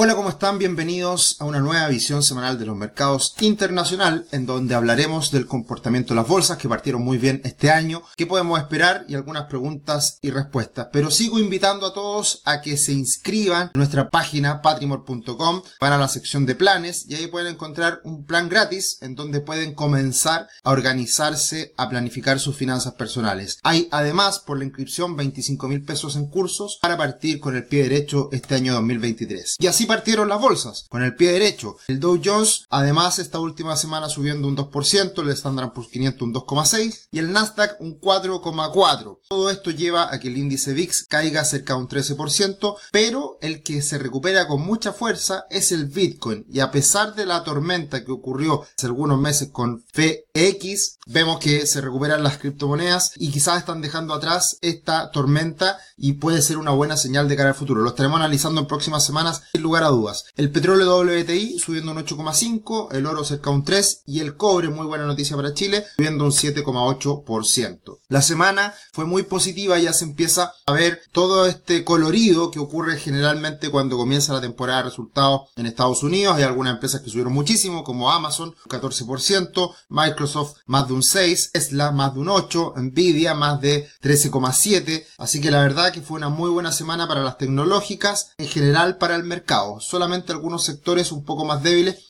Hola, ¿cómo están? Bienvenidos a una nueva visión semanal de los mercados internacional, en donde hablaremos del comportamiento de las bolsas que partieron muy bien este año, qué podemos esperar y algunas preguntas y respuestas. Pero sigo invitando a todos a que se inscriban en nuestra página patrimor.com para la sección de planes y ahí pueden encontrar un plan gratis en donde pueden comenzar a organizarse, a planificar sus finanzas personales. Hay además por la inscripción 25 mil pesos en cursos para partir con el pie derecho este año 2023. Y así partieron las bolsas, con el pie derecho. El Dow Jones, además, esta última semana subiendo un 2%, el Standard Poor's 500 un 2,6% y el Nasdaq un 4,4%. Todo esto lleva a que el índice VIX caiga cerca de un 13%, pero el que se recupera con mucha fuerza es el Bitcoin. Y a pesar de la tormenta que ocurrió hace algunos meses con FX, vemos que se recuperan las criptomonedas y quizás están dejando atrás esta tormenta y puede ser una buena señal de cara al futuro. Lo estaremos analizando en próximas semanas sin lugar a dudas. El petróleo WTI subiendo un 8,5, el oro cerca un 3 y el cobre, muy buena noticia para Chile, subiendo un 7,8%. La semana fue muy positiva, ya se empieza a ver todo este colorido que ocurre generalmente cuando comienza la temporada de resultados en Estados Unidos. Hay algunas empresas que subieron muchísimo, como Amazon, 14%, Microsoft más de un 6, Tesla más de un 8, Nvidia más de 13,7. Así que la verdad que fue una muy buena semana para las tecnológicas, en general para el mercado. Solamente algunos sectores un poco más débiles,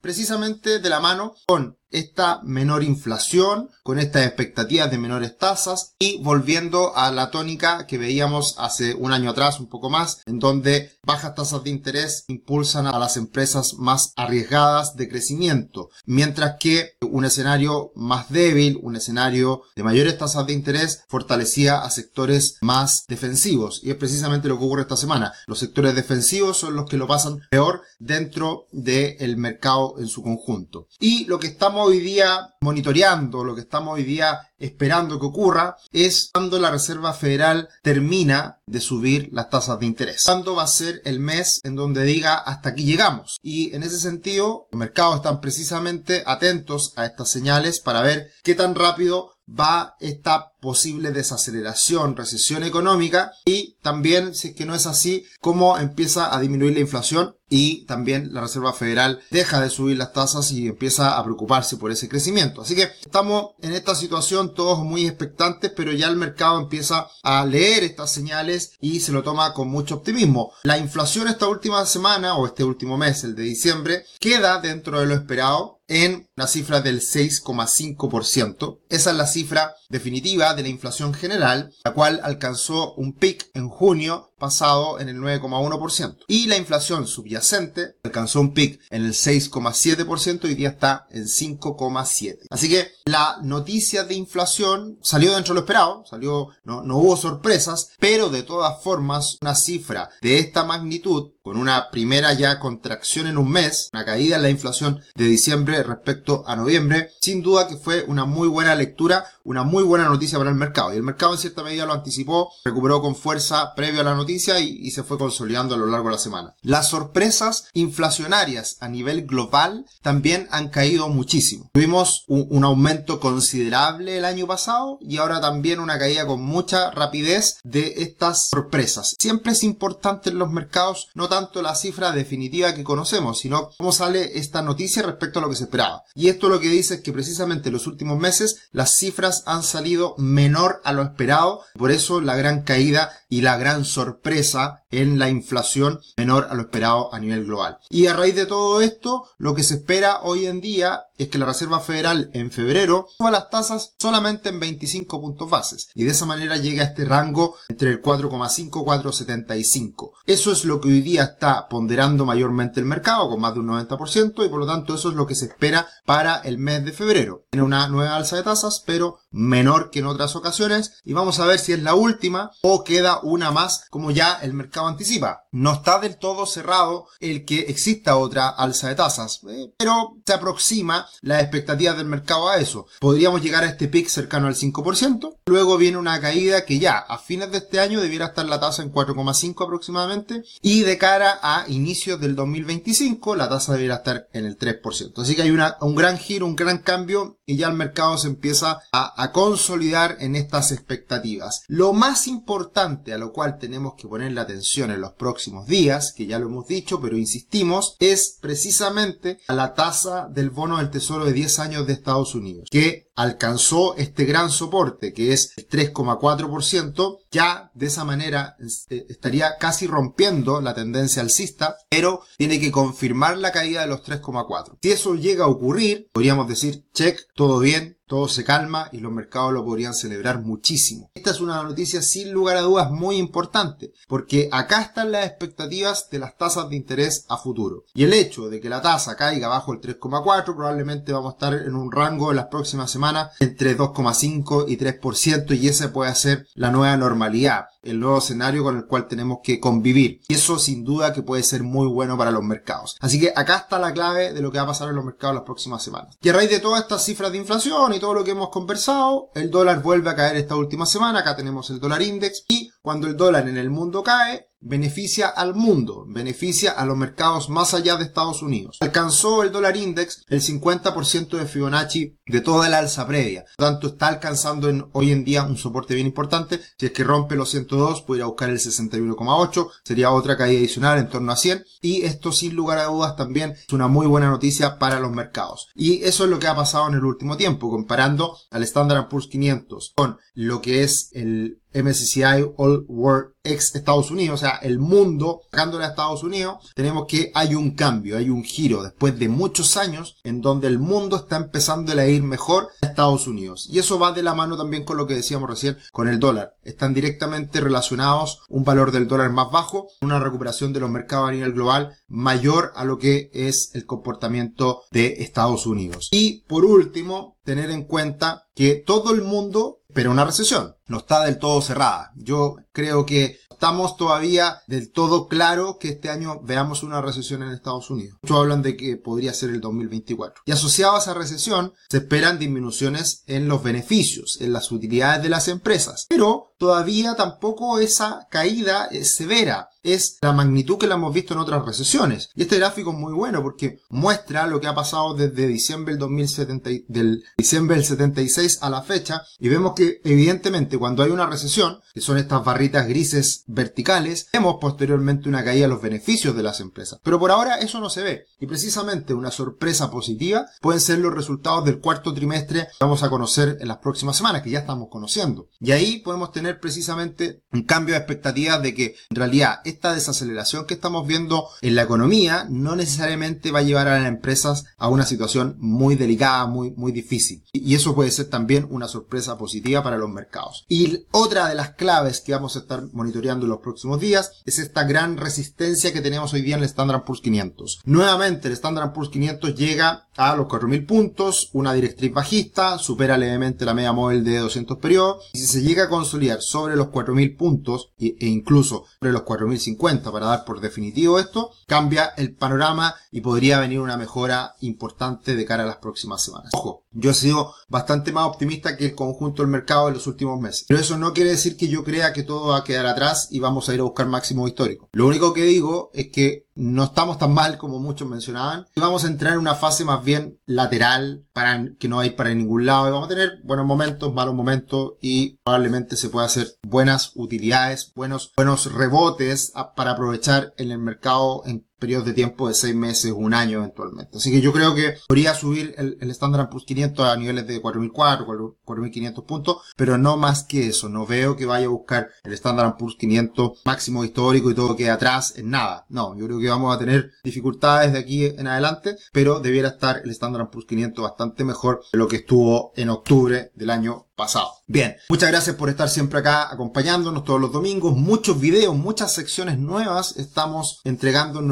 precisamente de la mano con esta menor inflación, con estas expectativas de menores tasas y volviendo a la tónica que veíamos hace un año atrás, un poco más, en donde bajas tasas de interés impulsan a las empresas más arriesgadas de crecimiento, mientras que un escenario más débil, un escenario de mayores tasas de interés, fortalecía a sectores más defensivos. Y es precisamente lo que ocurre esta semana. Los sectores defensivos son los que lo pasan peor dentro del mercado en su conjunto. Y lo que estamos hoy día monitoreando, lo que estamos hoy día esperando que ocurra, es cuando la Reserva Federal termina de subir las tasas de interés. ¿Cuándo va a ser el mes en donde diga hasta aquí llegamos? Y en ese sentido, los mercados están precisamente atentos a estas señales para ver qué tan rápido va esta posible desaceleración, recesión económica y también, si es que no es así, cómo empieza a disminuir la inflación y también la Reserva Federal deja de subir las tasas y empieza a preocuparse por ese crecimiento. Así que estamos en esta situación todos muy expectantes, pero ya el mercado empieza a leer estas señales y se lo toma con mucho optimismo. La inflación esta última semana o este último mes, el de diciembre, queda dentro de lo esperado en la cifra del 6,5%. Esa es la cifra definitiva de la inflación general, la cual alcanzó un pic en junio pasado en el 9,1%. Y la inflación subyacente alcanzó un pic en el 6,7% y día está en 5,7%. Así que la noticia de inflación salió dentro de lo esperado, salió, no, no hubo sorpresas, pero de todas formas una cifra de esta magnitud con una primera ya contracción en un mes, una caída en la inflación de diciembre respecto a noviembre, sin duda que fue una muy buena lectura, una muy buena noticia para el mercado. Y el mercado en cierta medida lo anticipó, recuperó con fuerza previo a la noticia y, se fue consolidando a lo largo de la semana. Las sorpresas inflacionarias a nivel global también han caído muchísimo. Tuvimos un, aumento considerable el año pasado y ahora también una caída con mucha rapidez de estas sorpresas. Siempre es importante en los mercados no tanto la cifra definitiva que conocemos, sino cómo sale esta noticia respecto a lo que se esperaba. Y esto lo que dice es que precisamente en los últimos meses las cifras han salido menor a lo esperado, por eso la gran caída y la gran sorpresa en la inflación menor a lo esperado a nivel global. Y a raíz de todo esto, lo que se espera hoy en día es que la Reserva Federal en febrero suba las tasas solamente en 25 puntos bases y de esa manera llega a este rango entre el 4,5 y 4,75. Eso es lo que hoy día está ponderando mayormente el mercado con más de un 90% y por lo tanto eso es lo que se espera para el mes de febrero. Tiene una nueva alza de tasas pero menor que en otras ocasiones y vamos a ver si es la última o queda una más como ya el mercado anticipa. No está del todo cerrado el que exista otra alza de tasas, eh, pero se aproxima las expectativas del mercado a eso. Podríamos llegar a este pic cercano al 5%, luego viene una caída que ya a fines de este año debiera estar la tasa en 4,5 aproximadamente y de cara a inicios del 2025 la tasa debiera estar en el 3%. Así que hay un gran giro, un gran cambio y ya el mercado se empieza a, a consolidar en estas expectativas. Lo más importante a lo cual tenemos que poner la atención en los próximos días, que ya lo hemos dicho, pero insistimos, es precisamente a la tasa del bono del tesoro de 10 años de Estados Unidos, que alcanzó este gran soporte que es el 3,4%, ya de esa manera este, estaría casi rompiendo la tendencia alcista, pero tiene que confirmar la caída de los 3,4. Si eso llega a ocurrir, podríamos decir, check, todo bien, todo se calma y los mercados lo podrían celebrar muchísimo. Esta es una noticia sin lugar a dudas muy importante, porque acá están las expectativas de las tasas de interés a futuro. Y el hecho de que la tasa caiga bajo el 3,4, probablemente vamos a estar en un rango en las próximas semanas entre 2,5 y 3%, y ese puede ser la nueva normalidad el nuevo escenario con el cual tenemos que convivir. Y eso sin duda que puede ser muy bueno para los mercados. Así que acá está la clave de lo que va a pasar en los mercados las próximas semanas. Y a raíz de todas estas cifras de inflación y todo lo que hemos conversado, el dólar vuelve a caer esta última semana. Acá tenemos el dólar index y cuando el dólar en el mundo cae, beneficia al mundo, beneficia a los mercados más allá de Estados Unidos. Alcanzó el dólar index el 50% de Fibonacci de toda la alza previa. Por tanto, está alcanzando en, hoy en día un soporte bien importante. Si es que rompe los 102, podría buscar el 61,8. Sería otra caída adicional en torno a 100. Y esto sin lugar a dudas también es una muy buena noticia para los mercados. Y eso es lo que ha pasado en el último tiempo, comparando al Standard Poor's 500 con lo que es el MSCI All World ex Estados Unidos, o sea, el mundo, sacándole a Estados Unidos, tenemos que hay un cambio, hay un giro después de muchos años en donde el mundo está empezando a ir mejor a Estados Unidos. Y eso va de la mano también con lo que decíamos recién con el dólar. Están directamente relacionados un valor del dólar más bajo, una recuperación de los mercados a nivel global mayor a lo que es el comportamiento de Estados Unidos. Y por último, tener en cuenta que todo el mundo pero una recesión no está del todo cerrada. Yo creo que estamos todavía del todo claro que este año veamos una recesión en Estados Unidos. Muchos hablan de que podría ser el 2024. Y asociado a esa recesión, se esperan disminuciones en los beneficios, en las utilidades de las empresas. Pero todavía tampoco esa caída es severa es la magnitud que la hemos visto en otras recesiones. Y este gráfico es muy bueno porque muestra lo que ha pasado desde diciembre del 2070, del diciembre del 76 a la fecha y vemos que evidentemente cuando hay una recesión, que son estas barritas grises verticales, vemos posteriormente una caída de los beneficios de las empresas. Pero por ahora eso no se ve. Y precisamente una sorpresa positiva pueden ser los resultados del cuarto trimestre que vamos a conocer en las próximas semanas, que ya estamos conociendo. Y ahí podemos tener precisamente un cambio de expectativas de que en realidad esta desaceleración que estamos viendo en la economía no necesariamente va a llevar a las empresas a una situación muy delicada, muy, muy difícil. Y eso puede ser también una sorpresa positiva para los mercados. Y otra de las claves que vamos a estar monitoreando en los próximos días es esta gran resistencia que tenemos hoy día en el Standard Poor's 500. Nuevamente el Standard Poor's 500 llega a los 4.000 puntos, una directriz bajista, supera levemente la media móvil de 200 periodos y si se llega a consolidar sobre los 4.000 puntos e incluso sobre los 4.050 para dar por definitivo esto, cambia el panorama y podría venir una mejora importante de cara a las próximas semanas. Ojo, yo he sido bastante más optimista que el conjunto del mercado en los últimos meses. Pero eso no quiere decir que yo crea que todo va a quedar atrás y vamos a ir a buscar máximo histórico. Lo único que digo es que no estamos tan mal como muchos mencionaban. Y vamos a entrar en una fase más bien lateral para que no hay para ningún lado. Y vamos a tener buenos momentos, malos momentos y probablemente se pueda hacer buenas utilidades, buenos, buenos rebotes para aprovechar en el mercado en periodos de tiempo de seis meses, un año eventualmente. Así que yo creo que podría subir el, el Standard Poor's 500 a niveles de 4.400, 4.500 puntos, pero no más que eso. No veo que vaya a buscar el Standard Poor's 500 máximo histórico y todo quede atrás en nada. No, yo creo que vamos a tener dificultades de aquí en adelante, pero debiera estar el Standard Poor's 500 bastante mejor de lo que estuvo en octubre del año pasado. Bien, muchas gracias por estar siempre acá acompañándonos todos los domingos. Muchos videos, muchas secciones nuevas estamos entregando en,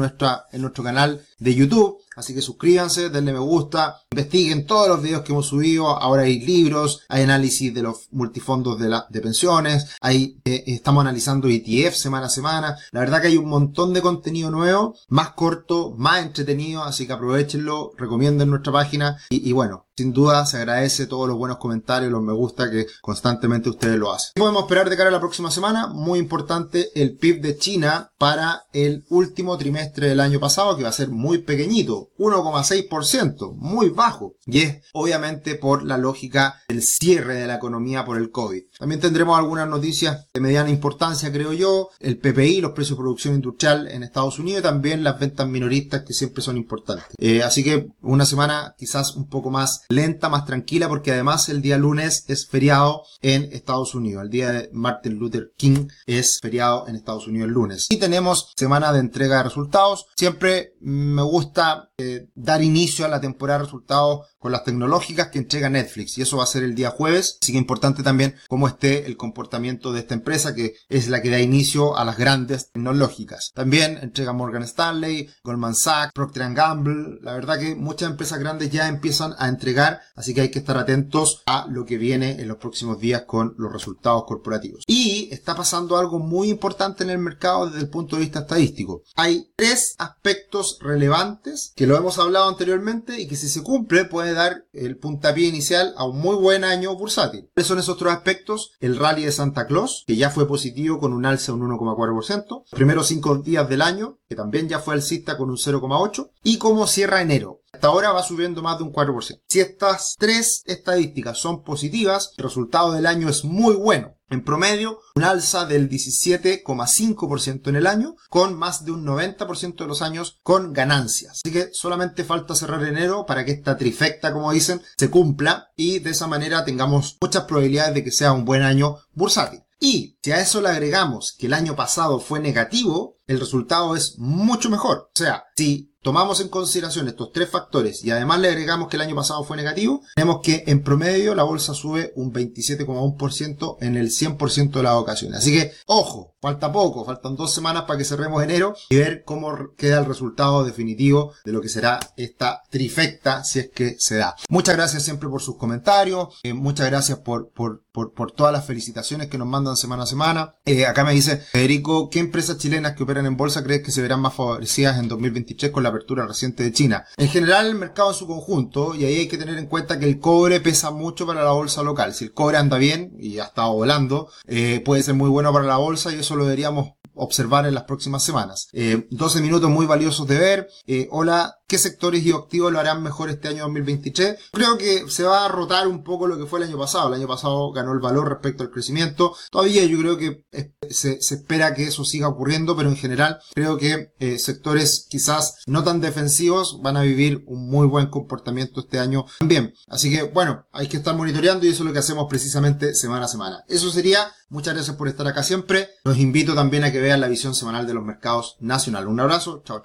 en nuestro canal de YouTube. Así que suscríbanse, denle me gusta, investiguen todos los videos que hemos subido. Ahora hay libros, hay análisis de los multifondos de, la, de pensiones, hay, eh, estamos analizando ETF semana a semana. La verdad que hay un montón de contenido nuevo, más corto, más entretenido, así que aprovechenlo, recomienden nuestra página y, y bueno, sin duda se agradece todos los buenos comentarios, los me gusta que constantemente ustedes lo hacen. ¿Qué podemos esperar de cara a la próxima semana? Muy importante el PIB de China para el último trimestre del año pasado, que va a ser muy pequeñito 1,6%, muy bajo. Y es obviamente por la lógica del cierre de la economía por el COVID. También tendremos algunas noticias de mediana importancia, creo yo, el PPI, los precios de producción industrial en Estados Unidos y también las ventas minoristas que siempre son importantes. Eh, así que una semana quizás un poco más lenta, más tranquila, porque además el día lunes es feriado en Estados Unidos. El día de Martin Luther King es feriado en Estados Unidos el lunes. Y tenemos semana de entrega de resultados. Siempre me gusta eh, dar inicio a la temporada de resultados con las tecnológicas que entrega Netflix y eso va a ser el día jueves, así que importante también cómo esté el comportamiento de esta empresa que es la que da inicio a las grandes tecnológicas. También entrega Morgan Stanley, Goldman Sachs, Procter Gamble, la verdad que muchas empresas grandes ya empiezan a entregar, así que hay que estar atentos a lo que viene en los próximos días con los resultados corporativos. Y está pasando algo muy importante en el mercado desde el punto de vista estadístico. Hay tres aspectos relevantes que lo hemos hablado anteriormente y que si se cumple pueden dar el puntapié inicial a un muy buen año bursátil. ¿Cuáles son esos otros aspectos? El rally de Santa Claus, que ya fue positivo con un alza de un 1,4%. Los primeros cinco días del año, que también ya fue alcista con un 0,8%. Y cómo cierra enero. Hasta ahora va subiendo más de un 4%. Si estas tres estadísticas son positivas, el resultado del año es muy bueno. En promedio, un alza del 17,5% en el año, con más de un 90% de los años con ganancias. Así que solamente falta cerrar enero para que esta trifecta, como dicen, se cumpla y de esa manera tengamos muchas probabilidades de que sea un buen año bursátil. Y si a eso le agregamos que el año pasado fue negativo, el resultado es mucho mejor. O sea, si tomamos en consideración estos tres factores y además le agregamos que el año pasado fue negativo, tenemos que en promedio la bolsa sube un 27,1% en el 100% de las ocasiones. Así que, ojo, falta poco, faltan dos semanas para que cerremos enero y ver cómo queda el resultado definitivo de lo que será esta trifecta si es que se da. Muchas gracias siempre por sus comentarios, eh, muchas gracias por, por, por, todas las felicitaciones que nos mandan semana a semana. Eh, acá me dice, Federico, ¿qué empresas chilenas que operan en bolsa crees que se verán más favorecidas en 2023 con la apertura reciente de China? En general, el mercado en su conjunto, y ahí hay que tener en cuenta que el cobre pesa mucho para la bolsa local. Si el cobre anda bien y ha estado volando, eh, puede ser muy bueno para la bolsa y eso lo deberíamos observar en las próximas semanas. 12 minutos muy valiosos de ver. hola, ¿qué sectores y activos lo harán mejor este año 2023? Creo que se va a rotar un poco lo que fue el año pasado. El año pasado ganó el valor respecto al crecimiento. Todavía yo creo que se, espera que eso siga ocurriendo, pero en general creo que eh, sectores quizás no tan defensivos van a vivir un muy buen comportamiento este año también. Así que bueno, hay que estar monitoreando y eso es lo que hacemos precisamente semana a semana. Eso sería. Muchas gracias por estar acá siempre. Los invito también a que vean la visión semanal de los mercados nacionales. Un abrazo. Chao.